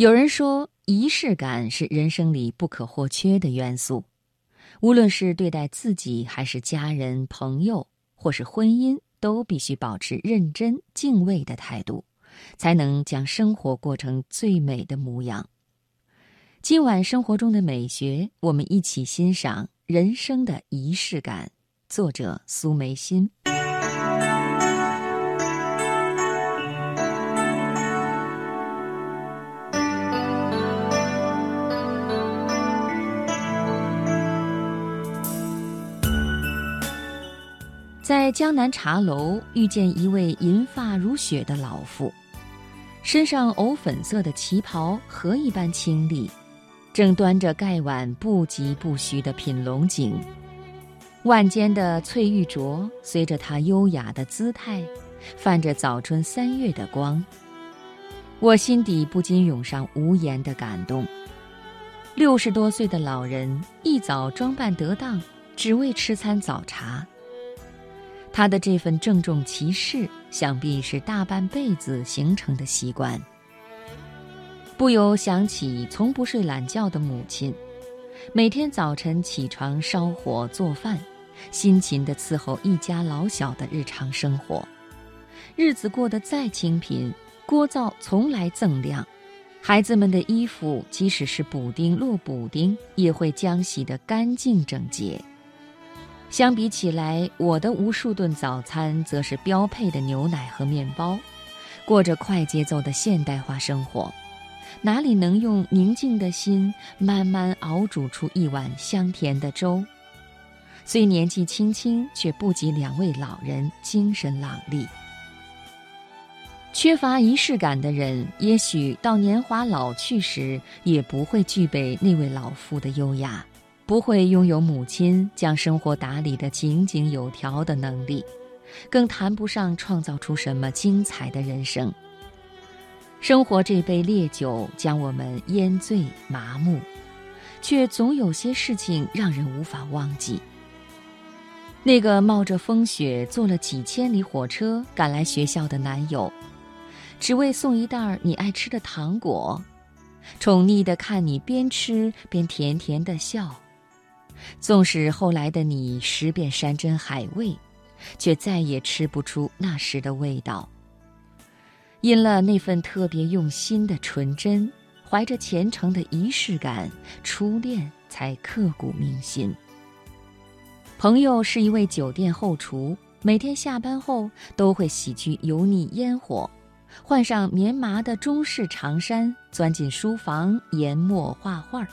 有人说，仪式感是人生里不可或缺的元素。无论是对待自己，还是家人、朋友，或是婚姻，都必须保持认真、敬畏的态度，才能将生活过成最美的模样。今晚生活中的美学，我们一起欣赏人生的仪式感。作者：苏梅心。在江南茶楼遇见一位银发如雪的老妇，身上藕粉色的旗袍荷一般清丽，正端着盖碗不疾不徐地品龙井，腕间的翠玉镯随着她优雅的姿态，泛着早春三月的光。我心底不禁涌上无言的感动。六十多岁的老人一早装扮得当，只为吃餐早茶。他的这份郑重其事，想必是大半辈子形成的习惯。不由想起从不睡懒觉的母亲，每天早晨起床烧火做饭，辛勤地伺候一家老小的日常生活。日子过得再清贫，锅灶从来锃亮，孩子们的衣服即使是补丁落补丁，也会将洗得干净整洁。相比起来，我的无数顿早餐则是标配的牛奶和面包，过着快节奏的现代化生活，哪里能用宁静的心慢慢熬煮出一碗香甜的粥？虽年纪轻轻，却不及两位老人精神朗丽。缺乏仪式感的人，也许到年华老去时，也不会具备那位老妇的优雅。不会拥有母亲将生活打理得井井有条的能力，更谈不上创造出什么精彩的人生。生活这杯烈酒将我们烟醉麻木，却总有些事情让人无法忘记。那个冒着风雪坐了几千里火车赶来学校的男友，只为送一袋你爱吃的糖果，宠溺地看你边吃边甜甜地笑。纵使后来的你食遍山珍海味，却再也吃不出那时的味道。因了那份特别用心的纯真，怀着虔诚的仪式感，初恋才刻骨铭心。朋友是一位酒店后厨，每天下班后都会洗去油腻烟火，换上棉麻的中式长衫，钻进书房研墨画画。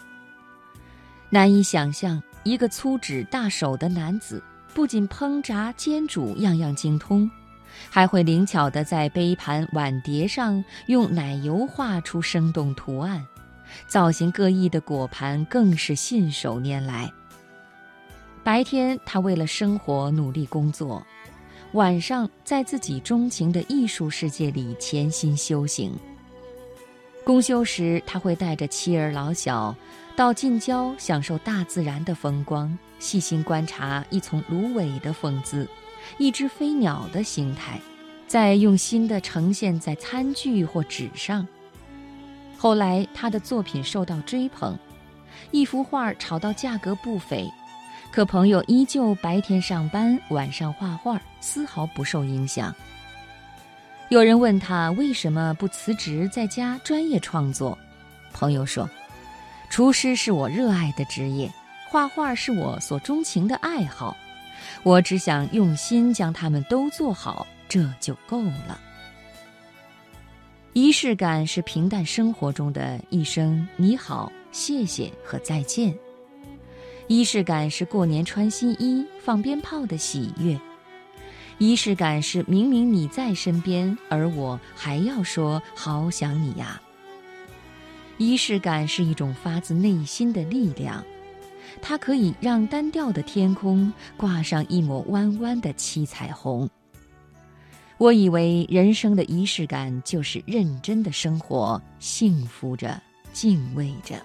难以想象。一个粗指大手的男子，不仅烹炸煎煮样样精通，还会灵巧地在杯盘碗碟上用奶油画出生动图案，造型各异的果盘更是信手拈来。白天他为了生活努力工作，晚上在自己钟情的艺术世界里潜心修行。公休时，他会带着妻儿老小。到近郊享受大自然的风光，细心观察一丛芦苇的风姿，一只飞鸟的形态，再用心地呈现在餐具或纸上。后来，他的作品受到追捧，一幅画炒到价格不菲，可朋友依旧白天上班，晚上画画，丝毫不受影响。有人问他为什么不辞职在家专业创作，朋友说。厨师是我热爱的职业，画画是我所钟情的爱好，我只想用心将它们都做好，这就够了。仪式感是平淡生活中的一声你好、谢谢和再见。仪式感是过年穿新衣、放鞭炮的喜悦。仪式感是明明你在身边，而我还要说好想你呀。仪式感是一种发自内心的力量，它可以让单调的天空挂上一抹弯弯的七彩虹。我以为人生的仪式感就是认真的生活，幸福着，敬畏着。